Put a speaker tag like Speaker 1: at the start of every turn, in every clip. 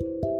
Speaker 1: Thank you.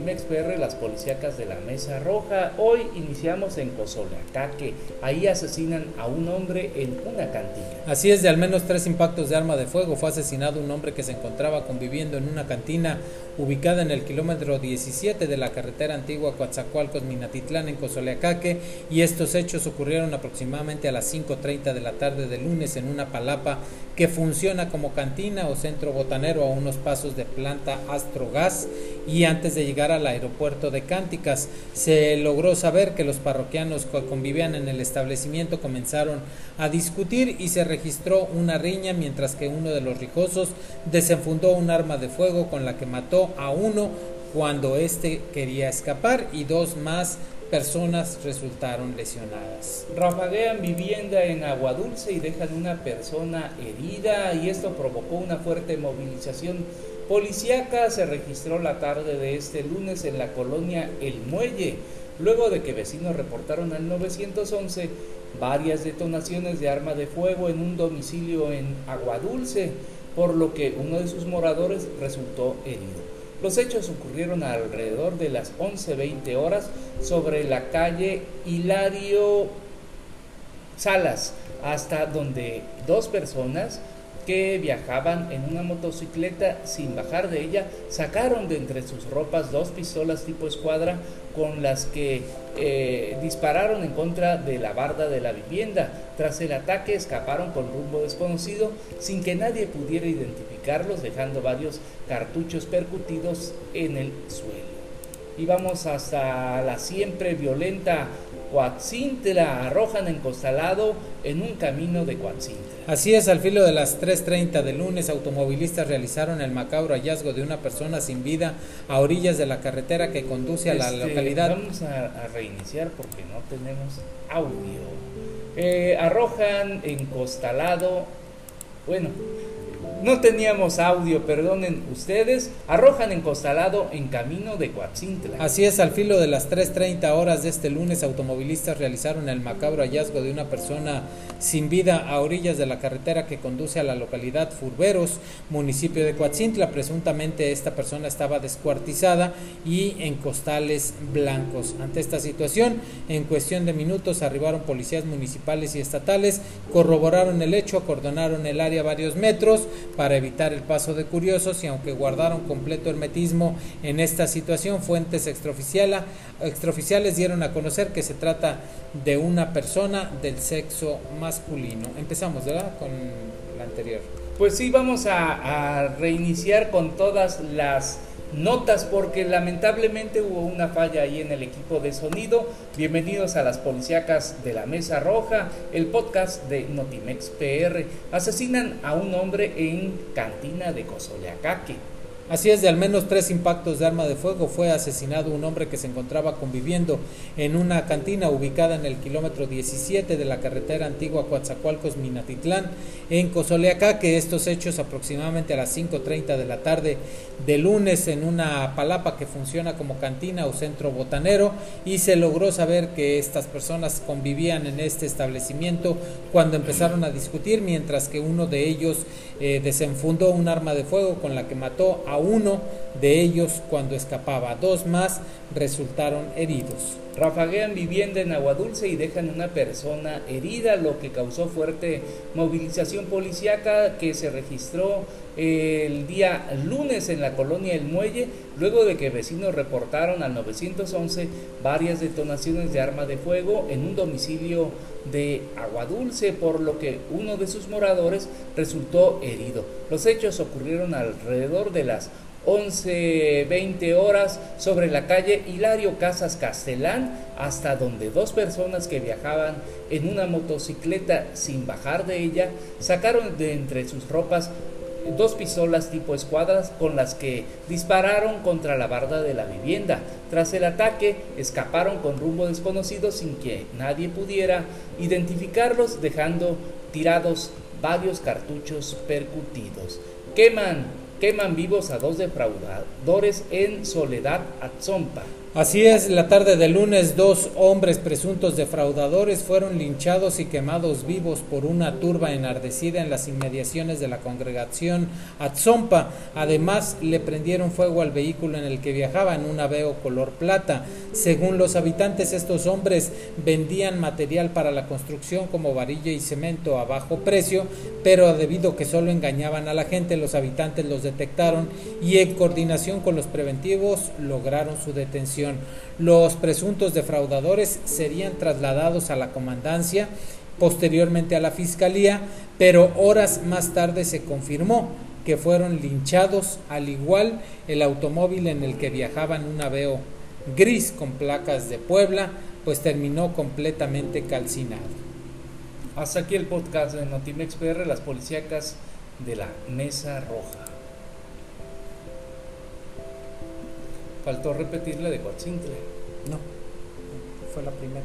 Speaker 1: PR, las policíacas de la Mesa Roja. Hoy iniciamos en Cozoleacaque. Ahí asesinan a un hombre en una cantina.
Speaker 2: Así es, de al menos tres impactos de arma de fuego fue asesinado un hombre que se encontraba conviviendo en una cantina ubicada en el kilómetro 17 de la carretera antigua Coatzacoalcos Minatitlán en Cozoleacaque y estos hechos ocurrieron aproximadamente a las 5.30 de la tarde de lunes en una palapa que funciona como cantina o centro botanero a unos pasos de planta Astrogas y antes de llegar al aeropuerto de Cánticas se logró saber que los parroquianos que convivían en el establecimiento comenzaron a discutir y se registró una riña mientras que uno de los rijosos desenfundó un arma de fuego con la que mató a uno cuando éste quería escapar y dos más personas resultaron lesionadas.
Speaker 1: Rafaguean vivienda en Agua Dulce y dejan una persona herida y esto provocó una fuerte movilización policíaca. Se registró la tarde de este lunes en la colonia El Muelle, luego de que vecinos reportaron al 911 varias detonaciones de arma de fuego en un domicilio en Agua Dulce, por lo que uno de sus moradores resultó herido. Los hechos ocurrieron alrededor de las 11.20 horas sobre la calle Hilario Salas, hasta donde dos personas que viajaban en una motocicleta sin bajar de ella sacaron de entre sus ropas dos pistolas tipo escuadra con las que eh, dispararon en contra de la barda de la vivienda. Tras el ataque escaparon con rumbo desconocido sin que nadie pudiera identificarlos, dejando varios cartuchos percutidos en el suelo. Y vamos hasta la siempre violenta Coatzintla, arrojan encostalado en un camino de Coatzintla.
Speaker 2: Así es, al filo de las 3.30 de lunes, automovilistas realizaron el macabro hallazgo de una persona sin vida a orillas de la carretera que conduce a la
Speaker 1: este,
Speaker 2: localidad.
Speaker 1: Vamos a, reiniciar porque no tenemos audio. Eh, arrojan encostalado, bueno, no teníamos audio, perdonen ustedes. Arrojan encostalado en camino de Coatzintla.
Speaker 2: Así es, al filo de las 3.30 horas de este lunes, automovilistas realizaron el macabro hallazgo de una persona sin vida a orillas de la carretera que conduce a la localidad Furberos, municipio de Coatzintla. Presuntamente esta persona estaba descuartizada y en costales blancos. Ante esta situación, en cuestión de minutos arribaron policías municipales y estatales, corroboraron el hecho, acordonaron el área varios metros, para evitar el paso de curiosos y aunque guardaron completo hermetismo en esta situación, fuentes extraoficiales dieron a conocer que se trata de una persona del sexo masculino. Empezamos, ¿verdad? Con la anterior.
Speaker 1: Pues sí, vamos a, reiniciar con todas las notas porque lamentablemente hubo una falla ahí en el equipo de sonido. Bienvenidos a las policíacas de la Mesa Roja, el podcast de Notimex PR. Asesinan a un hombre en cantina de Cozoleacaque.
Speaker 2: Así es, de al menos tres impactos de arma de fuego fue asesinado un hombre que se encontraba conviviendo en una cantina ubicada en el kilómetro 17 de la carretera antigua Coatzacoalcos Minatitlán en que Estos hechos aproximadamente a las 5.30 de la tarde de lunes en una palapa que funciona como cantina o centro botanero y se logró saber que estas personas convivían en este establecimiento cuando empezaron a discutir mientras que uno de ellos eh, desenfundó un arma de fuego con la que mató a uno de ellos cuando escapaba. Dos más resultaron heridos.
Speaker 1: Rafaguean vivienda en Agua Dulce y dejan una persona herida, lo que causó fuerte movilización policíaca que se registró el día lunes en la colonia El Muelle, luego de que vecinos reportaron al 911 varias detonaciones de arma de fuego en un domicilio de Agua Dulce, por lo que uno de sus moradores resultó herido. Los hechos ocurrieron alrededor de las 11.20 horas sobre la calle Hilario Casas Castelán, hasta donde dos personas que viajaban en una motocicleta sin bajar de ella sacaron de entre sus ropas dos pistolas tipo escuadras con las que dispararon contra la barda de la vivienda. Tras el ataque, escaparon con rumbo desconocido sin que nadie pudiera identificarlos, dejando tirados varios cartuchos percutidos. Queman Queman vivos a dos defraudadores en Soledad Atzompa.
Speaker 2: Así es, la tarde del lunes dos hombres presuntos defraudadores fueron linchados y quemados vivos por una turba enardecida en las inmediaciones de la congregación Atzompa. Además, le prendieron fuego al vehículo en el que viajaban, un aveo color plata. Según los habitantes, estos hombres vendían material para la construcción como varilla y cemento a bajo precio, pero debido a que solo engañaban a la gente, los habitantes los detectaron y en coordinación con los preventivos lograron su detención. Los presuntos defraudadores serían trasladados a la comandancia, posteriormente a la fiscalía, pero horas más tarde se confirmó que fueron linchados, al igual el automóvil en el que viajaban un aveo gris con placas de Puebla, pues terminó completamente calcinado.
Speaker 1: Hasta aquí el podcast de Notimex PR, las policíacas de la Mesa Roja. Faltó repetir la de Coatzintle.
Speaker 2: No, fue la primera.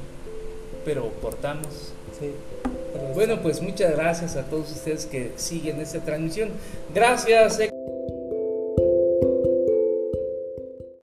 Speaker 1: Pero cortamos.
Speaker 2: Sí.
Speaker 1: Bueno, pues muchas gracias a todos ustedes que siguen esta transmisión. Gracias.